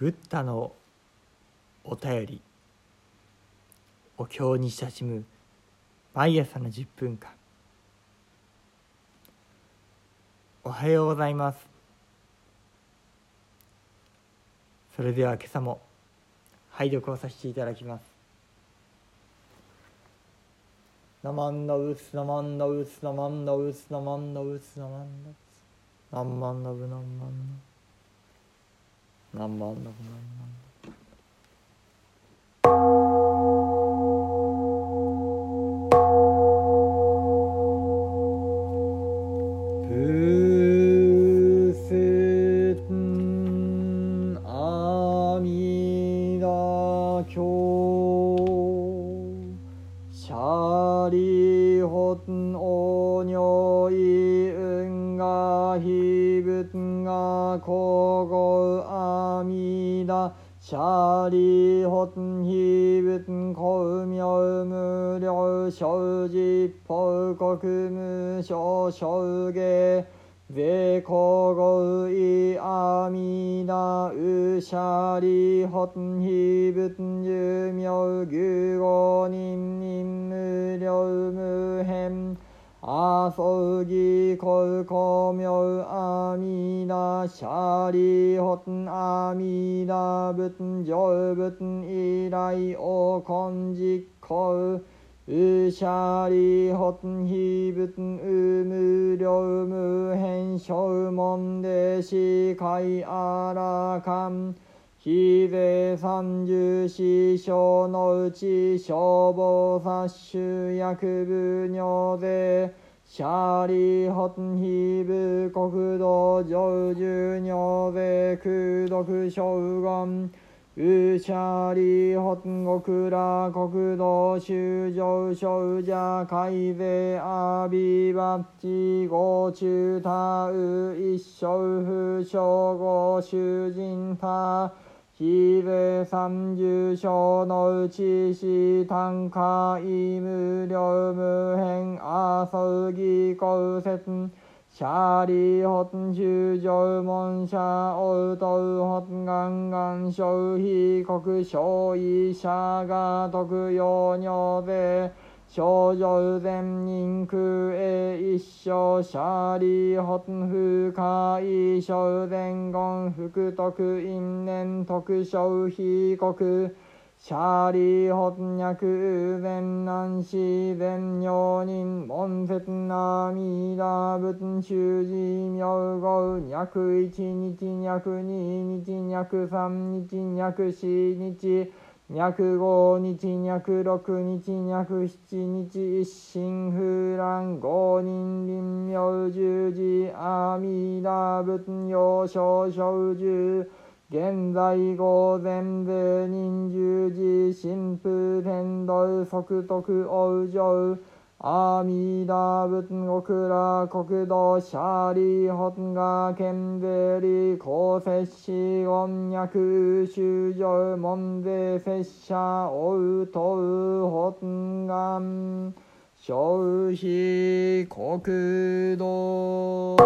ブッダのお便りお経に親しむ毎朝の10分間。おはようございます。それでは今朝も拝読をさせていただきます。ナマンノウスナマンノウスナマンノウスナマンノウスナマンノウス。ナンマンノブナンマンノ何万何万何ブダシャリホンヒブンコウミョウムリョウショウジポウコクムショウショウゲゼコゴウイアミあそうぎこうこみょうあみなしゃりほんあみなぶつんじょうぶつんいらいおこんじこううしゃりほんひぶつんうむりょうむへんしょうもんでしかいあらかんンウムリョウムヘンショウモンデシカイアラカンヒゼ三十四章のうち消防殺種薬部尿税シャーリーホンヒブ国土上樹尿税空毒将軍ウシャーリーホンゴクラ国土修上少者海税アビバッチゴチュタウ一生不詳語囚人他ヒベ三十章のうちし単価イム両無変アソギ公説シャリホン修上門者オウトウホンガンガン消費国消費者が特用尿税少女全人空へ一生シャーリーホン不快小前言福徳因年特消費国シャーリーホン薬全南市全尿人門節なみだ仏修寺妙語脈一日脈二日脈三日脈四日。脈五日脈六日脈七日一心不乱五人臨妙十字阿弥陀仏用少少十現在午前で人十字神父天道即徳王上阿弥陀仏極楽国土シャリホンガケンベリ公摂氏音脈修上門税拙者おうとうホンガン消費国土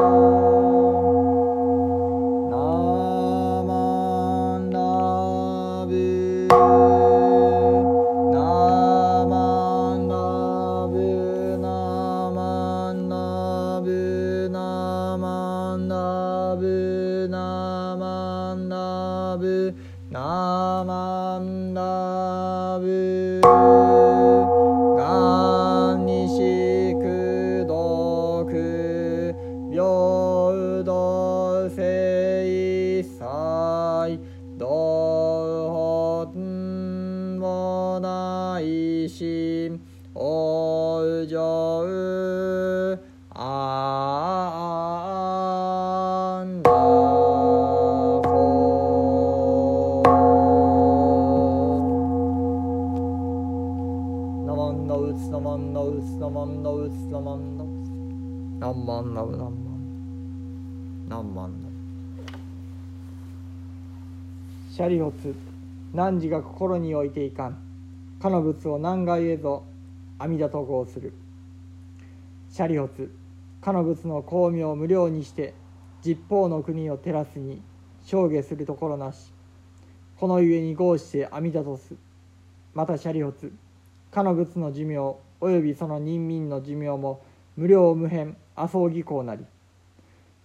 ウツナマンナウツナマンナウツナンマンナウナンマンナンマンナウシャリホツ汝が心に置いていかん。かの仏を何階へぞ。阿弥陀と号する。シャリホツかの仏の光明を無料にして十方の国を照らすに証下するところなし。このゆえに合して阿弥陀とす。またシャリオツかの仏の寿命およびその人民の寿命も無料無辺麻生技巧なり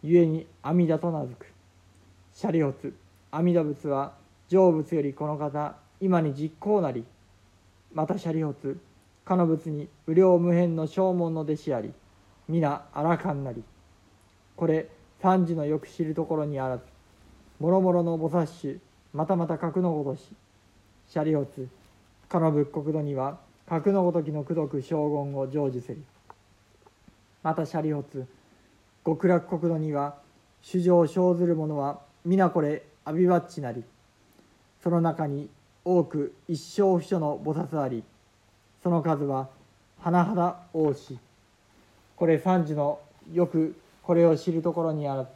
故に阿弥陀と名付く。シャリオツ阿弥陀仏は成仏よりこの方今に実行なりまたシャリオツかの仏に無料無辺の正門の弟子あり皆あらかんなり。これ三時のよく知るところにあらずもろもろの菩薩種またまた格のごとしシャリオツかの仏国土には格のごときの功徳将軍を成就せり。またシャリオツ極楽国土には主情生ずる者は皆これ阿ビバッチなり。その中に多く一生不所の菩薩あり。その数は甚だ多し。これ三時のよくこれを知るところにある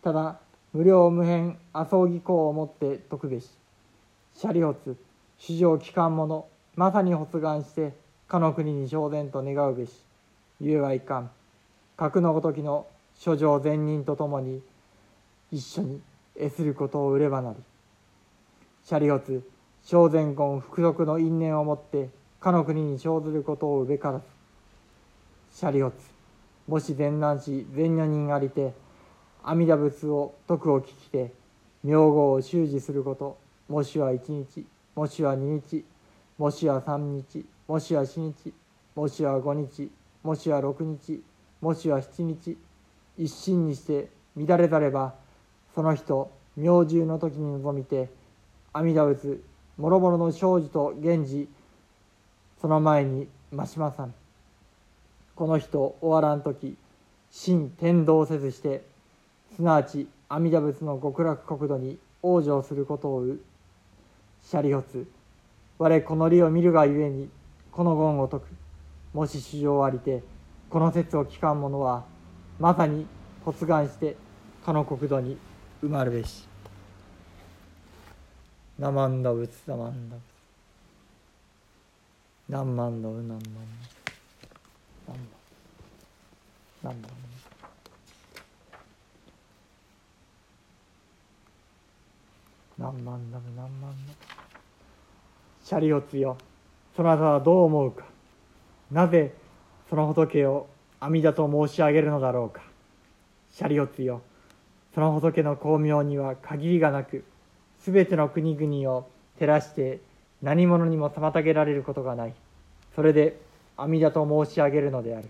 ただ無料無辺麻生技巧をもって説くべし。シャリオツ史上機関者まさに発願してかの国に昇然と願うべしゆえはいかん格のごときの諸女善人と共に一緒に得することを売ればなり。シャリオツ小前言福徳の因縁をもってかの国に生ずることをうべからず。シャリオツもし善男子善女人ありて阿弥陀仏を徳を聞きて名号を習字することもしは一日もしは二日もしは三日もしは四日もしは五日もしは六日もしは七日一心にして乱れざればその人明獣の時に臨みて阿弥陀仏もろもろの生じと源氏その前に増島さん。この人終わらん時真天道せずしてすなわち阿弥陀仏の極楽国土に往生することをう。シャリオツ我この理を見るがゆえにこの言を解く。もし主情ありてこの説を聞かん者はまさに発願してかの国土に生まるべし。ナマンダ仏ナマンダ仏何万のう何万の何万何万何万だ何万のシャリオツよ。そなたはどう思うか。なぜその仏を阿弥陀と申し上げるのだろうか。シャリオツよ。その仏の光明には限りがなくすべての国々を照らして何者にも妨げられることがない。それで阿弥陀と申し上げるのである。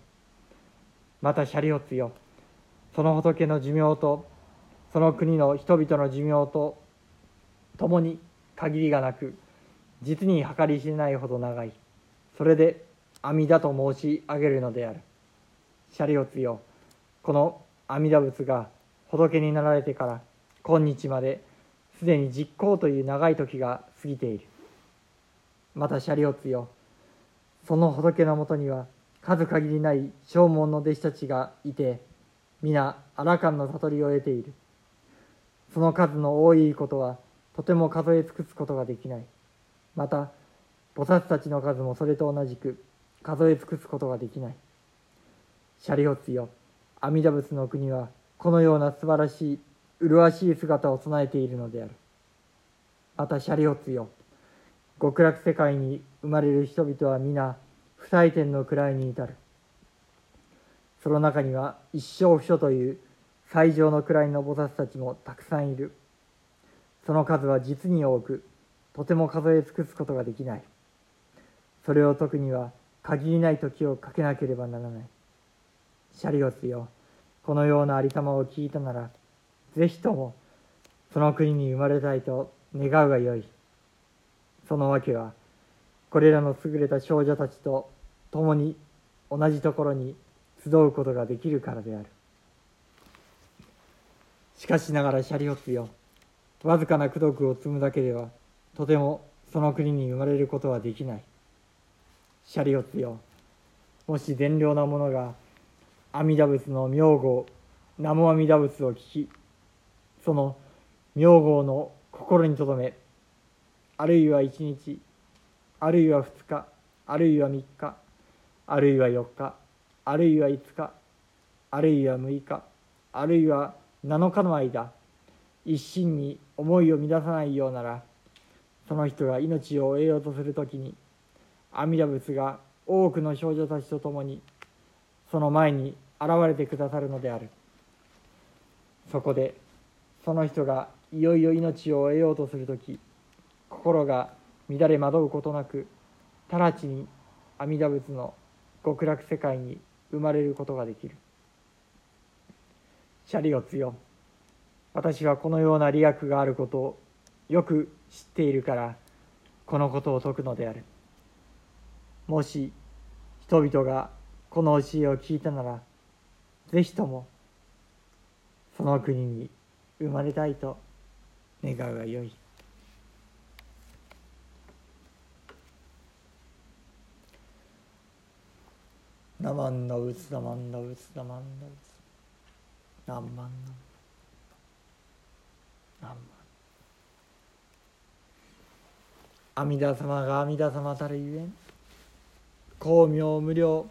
またシャリオツよ。その仏の寿命とその国の人々の寿命と共に限りがなく実に計り知れないほど長い。それで阿弥陀と申し上げるのである。シャリオツよこの阿弥陀仏が仏になられてから今日まですでに実行という長い時が過ぎている。またシャリオツよその仏のもとには数限りない正門の弟子たちがいて皆アラカンの悟りを得ている。その数の多いことはとても数え尽くすことができない。また菩薩たちの数もそれと同じく数え尽くすことができない。シャリオツよ阿弥陀仏の国はこのような素晴らしい麗しい姿を備えているのである。またシャリオツよ極楽世界に生まれる人々は皆不採点の位に至る。その中には一生不所という最上の位の菩薩たちもたくさんいる。その数は実に多くとても数え尽くすことができない。それを解くには限りない時をかけなければならない。シャリオスよこのようなありさまを聞いたならぜひともその国に生まれたいと願うがよい。そのわけはこれらの優れた少女たちと共に同じところに集うことができるからである。しかしながらシャリオスよわずかな功徳を積むだけではとてもその国に生まれることはできない。シャリオツよもし善良な者が阿弥陀仏の名号南無阿弥陀仏を聞きその名号の心に留めあるいは一日あるいは二日あるいは三日あるいは四日あるいは五日あるいは六日あるいは七日の間一心に思いを乱さないようならその人が命を得ようとする時に阿弥陀仏が多くの少女たちと共にその前に現れてくださるのである。そこでその人がいよいよ命を得ようとする時心が乱れ惑うことなく直ちに阿弥陀仏の極楽世界に生まれることができる。シャリオツよ私はこのような利益があることをよく知っているからこのことを説くのである。もし人々がこの教えを聞いたならぜひともその国に生まれたいと願うがよい。ナマンダウツナマンダウツナマンダウツナンマンナンナンマン阿弥陀様が阿弥陀様たるゆえん光明無量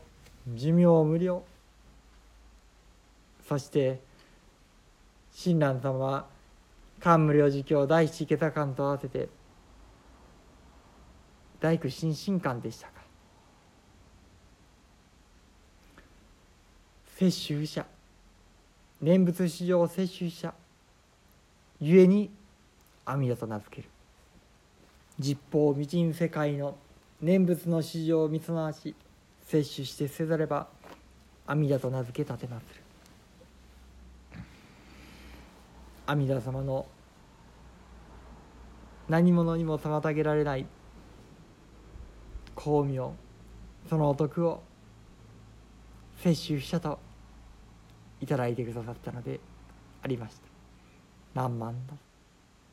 寿命無量。そして親鸞様は漢無量寿経第一桁間と合わせて大工心身観でしたか。摂取者念仏史上摂取者ゆえに阿弥陀と名付ける。実法未尽世界の念仏の史上を見すなわし摂取してせざれば阿弥陀と名付け立てまする。阿弥陀様の何者にも妨げられない光明そのお徳を摂取したといただいてくださったのでありました。何万だ。